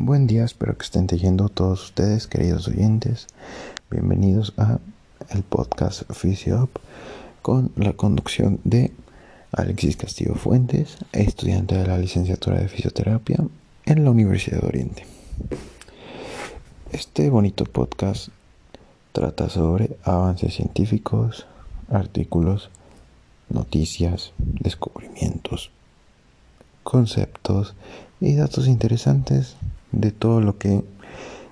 Buen día, espero que estén leyendo todos ustedes, queridos oyentes. Bienvenidos a el podcast FisioUp con la conducción de Alexis Castillo Fuentes, estudiante de la licenciatura de fisioterapia en la Universidad de Oriente. Este bonito podcast trata sobre avances científicos, artículos, noticias, descubrimientos, conceptos y datos interesantes de todo lo que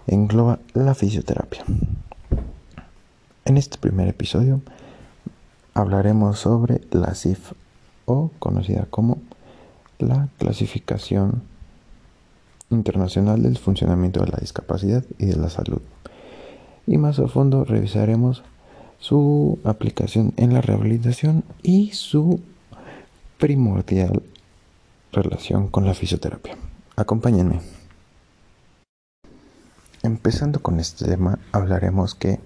engloba la fisioterapia. En este primer episodio hablaremos sobre la CIF o conocida como la clasificación internacional del funcionamiento de la discapacidad y de la salud. Y más a fondo revisaremos su aplicación en la rehabilitación y su primordial relación con la fisioterapia. Acompáñenme. Empezando con este tema, hablaremos que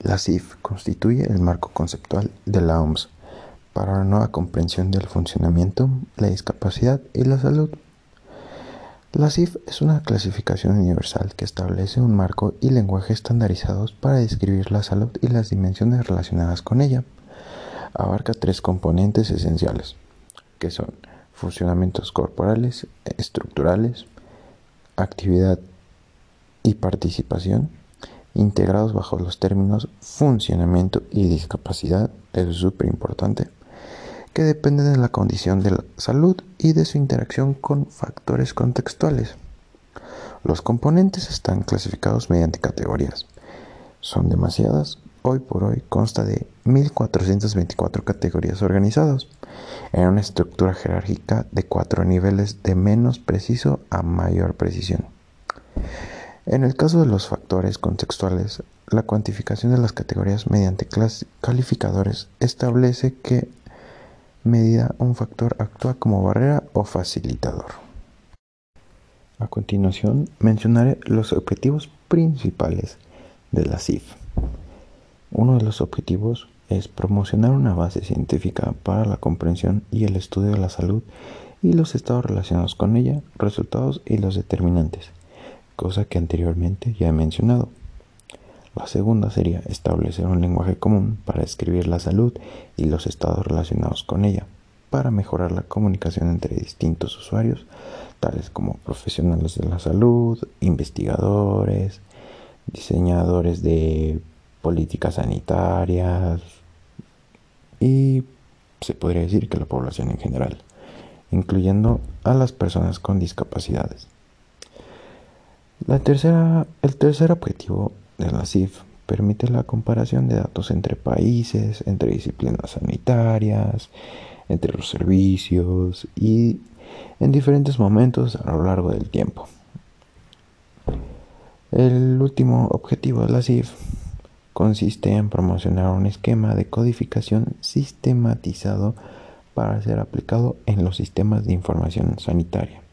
la CIF constituye el marco conceptual de la OMS para una nueva comprensión del funcionamiento, la discapacidad y la salud. La CIF es una clasificación universal que establece un marco y lenguaje estandarizados para describir la salud y las dimensiones relacionadas con ella. Abarca tres componentes esenciales, que son funcionamientos corporales, estructurales, actividad y participación, integrados bajo los términos funcionamiento y discapacidad, eso es súper importante, que dependen de la condición de la salud y de su interacción con factores contextuales. Los componentes están clasificados mediante categorías. Son demasiadas, hoy por hoy consta de 1424 categorías organizadas en una estructura jerárquica de cuatro niveles de menos preciso a mayor precisión. En el caso de los factores contextuales, la cuantificación de las categorías mediante calificadores establece que medida un factor actúa como barrera o facilitador. A continuación, mencionaré los objetivos principales de la CIF. Uno de los objetivos es promocionar una base científica para la comprensión y el estudio de la salud y los estados relacionados con ella, resultados y los determinantes cosa que anteriormente ya he mencionado. La segunda sería establecer un lenguaje común para escribir la salud y los estados relacionados con ella, para mejorar la comunicación entre distintos usuarios, tales como profesionales de la salud, investigadores, diseñadores de políticas sanitarias y se podría decir que la población en general, incluyendo a las personas con discapacidades. La tercera, el tercer objetivo de la CIF permite la comparación de datos entre países, entre disciplinas sanitarias, entre los servicios y en diferentes momentos a lo largo del tiempo. El último objetivo de la CIF consiste en promocionar un esquema de codificación sistematizado para ser aplicado en los sistemas de información sanitaria.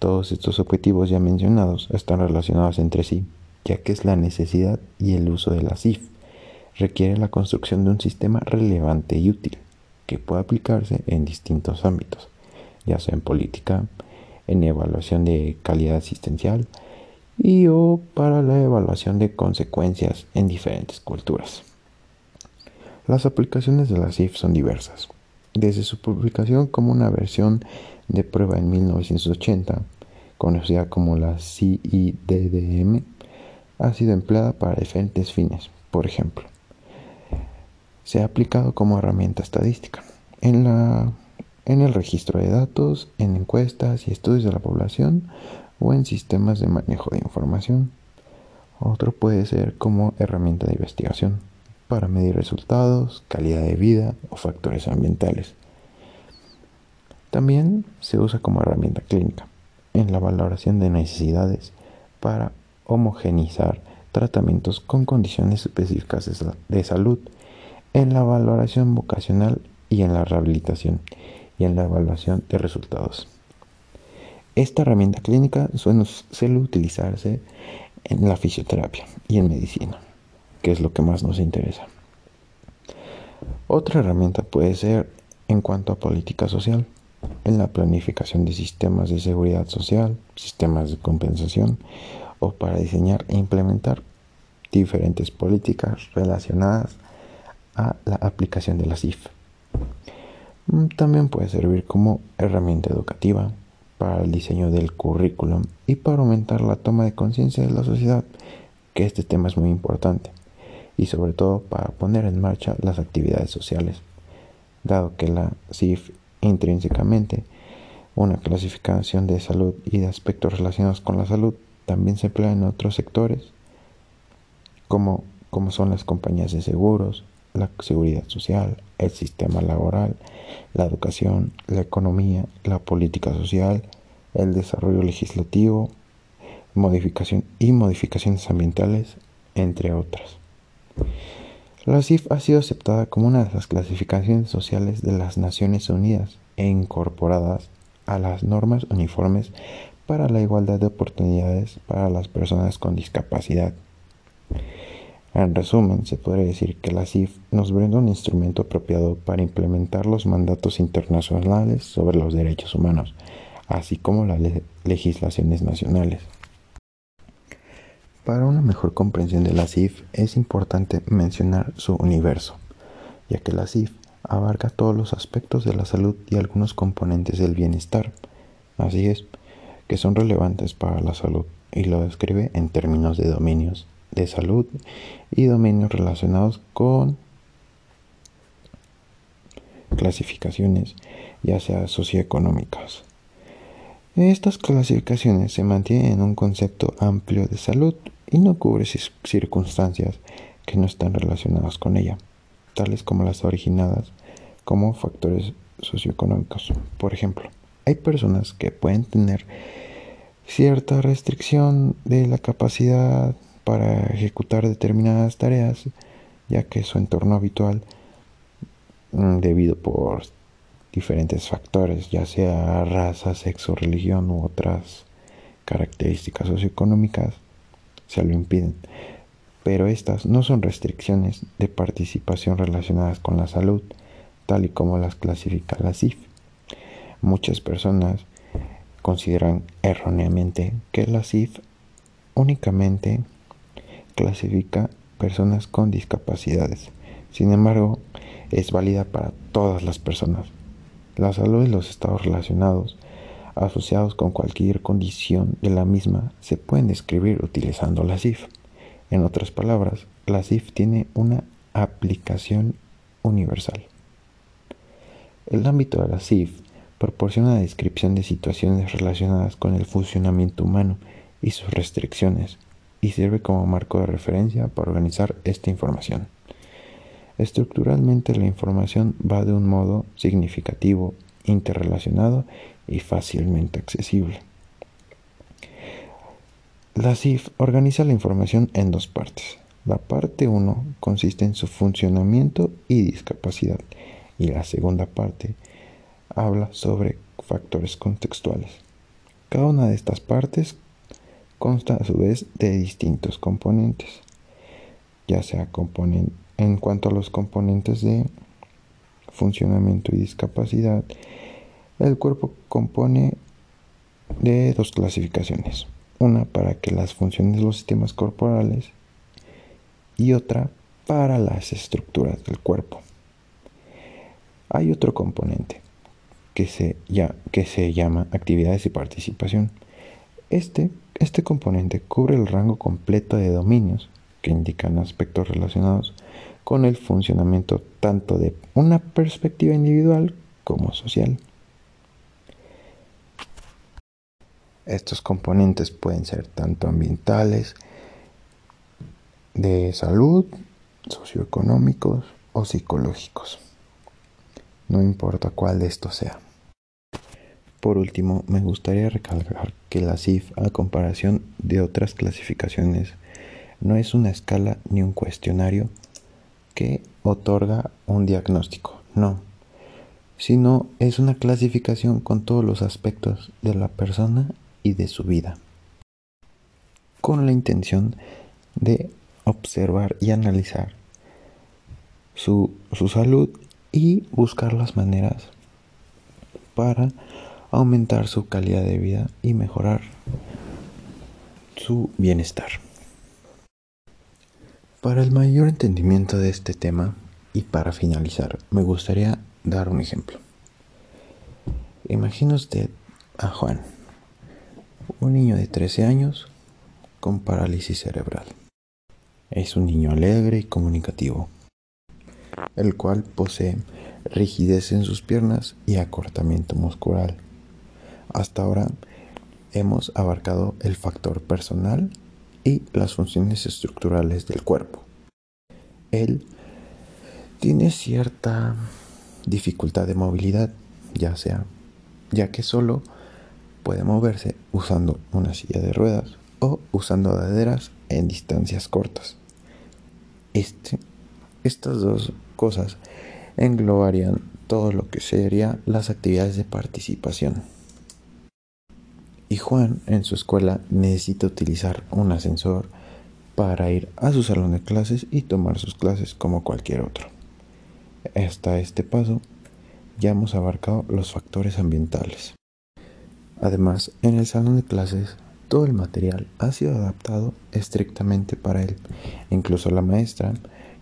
Todos estos objetivos ya mencionados están relacionados entre sí, ya que es la necesidad y el uso de la CIF requiere la construcción de un sistema relevante y útil que pueda aplicarse en distintos ámbitos, ya sea en política, en evaluación de calidad asistencial y o para la evaluación de consecuencias en diferentes culturas. Las aplicaciones de la CIF son diversas. Desde su publicación como una versión de prueba en 1980, conocida como la CIDDM, ha sido empleada para diferentes fines. Por ejemplo, se ha aplicado como herramienta estadística en, en el registro de datos, en encuestas y estudios de la población o en sistemas de manejo de información. Otro puede ser como herramienta de investigación para medir resultados, calidad de vida o factores ambientales. También se usa como herramienta clínica en la valoración de necesidades para homogenizar tratamientos con condiciones específicas de salud, en la valoración vocacional y en la rehabilitación y en la evaluación de resultados. Esta herramienta clínica suele utilizarse en la fisioterapia y en medicina, que es lo que más nos interesa. Otra herramienta puede ser en cuanto a política social en la planificación de sistemas de seguridad social, sistemas de compensación o para diseñar e implementar diferentes políticas relacionadas a la aplicación de la CIF. Mm, también puede servir como herramienta educativa para el diseño del currículum y para aumentar la toma de conciencia de la sociedad, que este tema es muy importante, y sobre todo para poner en marcha las actividades sociales, dado que la CIF intrínsecamente una clasificación de salud y de aspectos relacionados con la salud también se emplea en otros sectores como, como son las compañías de seguros, la seguridad social, el sistema laboral, la educación, la economía, la política social, el desarrollo legislativo, modificación y modificaciones ambientales, entre otras. La CIF ha sido aceptada como una de las clasificaciones sociales de las Naciones Unidas e incorporadas a las normas uniformes para la igualdad de oportunidades para las personas con discapacidad. En resumen, se podría decir que la CIF nos brinda un instrumento apropiado para implementar los mandatos internacionales sobre los derechos humanos, así como las legislaciones nacionales. Para una mejor comprensión de la CIF es importante mencionar su universo, ya que la CIF abarca todos los aspectos de la salud y algunos componentes del bienestar. Así es, que son relevantes para la salud y lo describe en términos de dominios de salud y dominios relacionados con clasificaciones, ya sea socioeconómicas. Estas clasificaciones se mantienen en un concepto amplio de salud y no cubre circunstancias que no están relacionadas con ella, tales como las originadas como factores socioeconómicos. Por ejemplo, hay personas que pueden tener cierta restricción de la capacidad para ejecutar determinadas tareas, ya que su entorno habitual, mm, debido por diferentes factores, ya sea raza, sexo, religión u otras características socioeconómicas, se lo impiden. Pero estas no son restricciones de participación relacionadas con la salud, tal y como las clasifica la CIF. Muchas personas consideran erróneamente que la CIF únicamente clasifica personas con discapacidades. Sin embargo, es válida para todas las personas. La salud y los estados relacionados asociados con cualquier condición de la misma se pueden describir utilizando la CIF. En otras palabras, la CIF tiene una aplicación universal. El ámbito de la CIF proporciona una descripción de situaciones relacionadas con el funcionamiento humano y sus restricciones y sirve como marco de referencia para organizar esta información. Estructuralmente la información va de un modo significativo, interrelacionado y fácilmente accesible. La CIF organiza la información en dos partes. La parte 1 consiste en su funcionamiento y discapacidad y la segunda parte habla sobre factores contextuales. Cada una de estas partes consta a su vez de distintos componentes, ya sea en cuanto a los componentes de funcionamiento y discapacidad, el cuerpo compone de dos clasificaciones, una para que las funciones de los sistemas corporales y otra para las estructuras del cuerpo. Hay otro componente que se, ya, que se llama actividades y participación. Este este componente cubre el rango completo de dominios que indican aspectos relacionados con el funcionamiento tanto de una perspectiva individual como social. Estos componentes pueden ser tanto ambientales, de salud, socioeconómicos o psicológicos. No importa cuál de estos sea. Por último, me gustaría recalcar que la CIF, a comparación de otras clasificaciones, no es una escala ni un cuestionario que otorga un diagnóstico, no, sino es una clasificación con todos los aspectos de la persona y de su vida, con la intención de observar y analizar su, su salud y buscar las maneras para aumentar su calidad de vida y mejorar su bienestar. Para el mayor entendimiento de este tema y para finalizar, me gustaría dar un ejemplo. Imagina usted a Juan, un niño de 13 años con parálisis cerebral. Es un niño alegre y comunicativo, el cual posee rigidez en sus piernas y acortamiento muscular. Hasta ahora hemos abarcado el factor personal y las funciones estructurales del cuerpo. Él tiene cierta dificultad de movilidad, ya sea ya que solo puede moverse usando una silla de ruedas o usando daderas en distancias cortas. Este, estas dos cosas englobarían todo lo que serían las actividades de participación. Y Juan en su escuela necesita utilizar un ascensor para ir a su salón de clases y tomar sus clases como cualquier otro. Hasta este paso ya hemos abarcado los factores ambientales. Además, en el salón de clases todo el material ha sido adaptado estrictamente para él. Incluso la maestra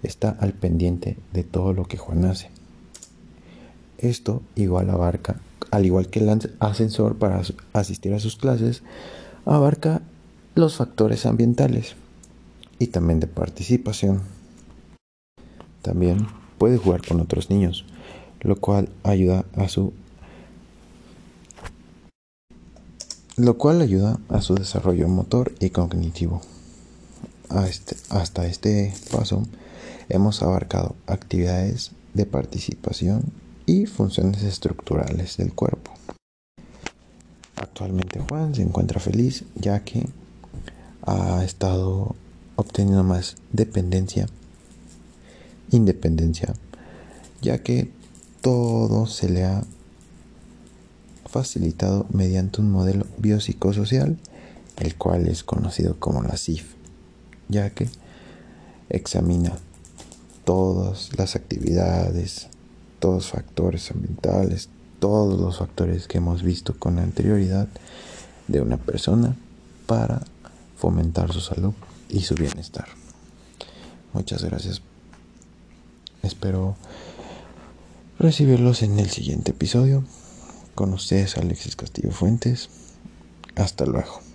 está al pendiente de todo lo que Juan hace. Esto igual abarca, al igual que el ascensor para asistir a sus clases, abarca los factores ambientales y también de participación. También puede jugar con otros niños, lo cual ayuda a su lo cual ayuda a su desarrollo motor y cognitivo. Este, hasta este paso hemos abarcado actividades de participación y funciones estructurales del cuerpo. Actualmente Juan se encuentra feliz ya que ha estado obteniendo más dependencia, independencia, ya que todo se le ha facilitado mediante un modelo biopsicosocial, el cual es conocido como la CIF, ya que examina todas las actividades, todos factores ambientales, todos los factores que hemos visto con anterioridad de una persona para fomentar su salud y su bienestar. Muchas gracias. Espero recibirlos en el siguiente episodio. Con ustedes Alexis Castillo Fuentes. Hasta luego.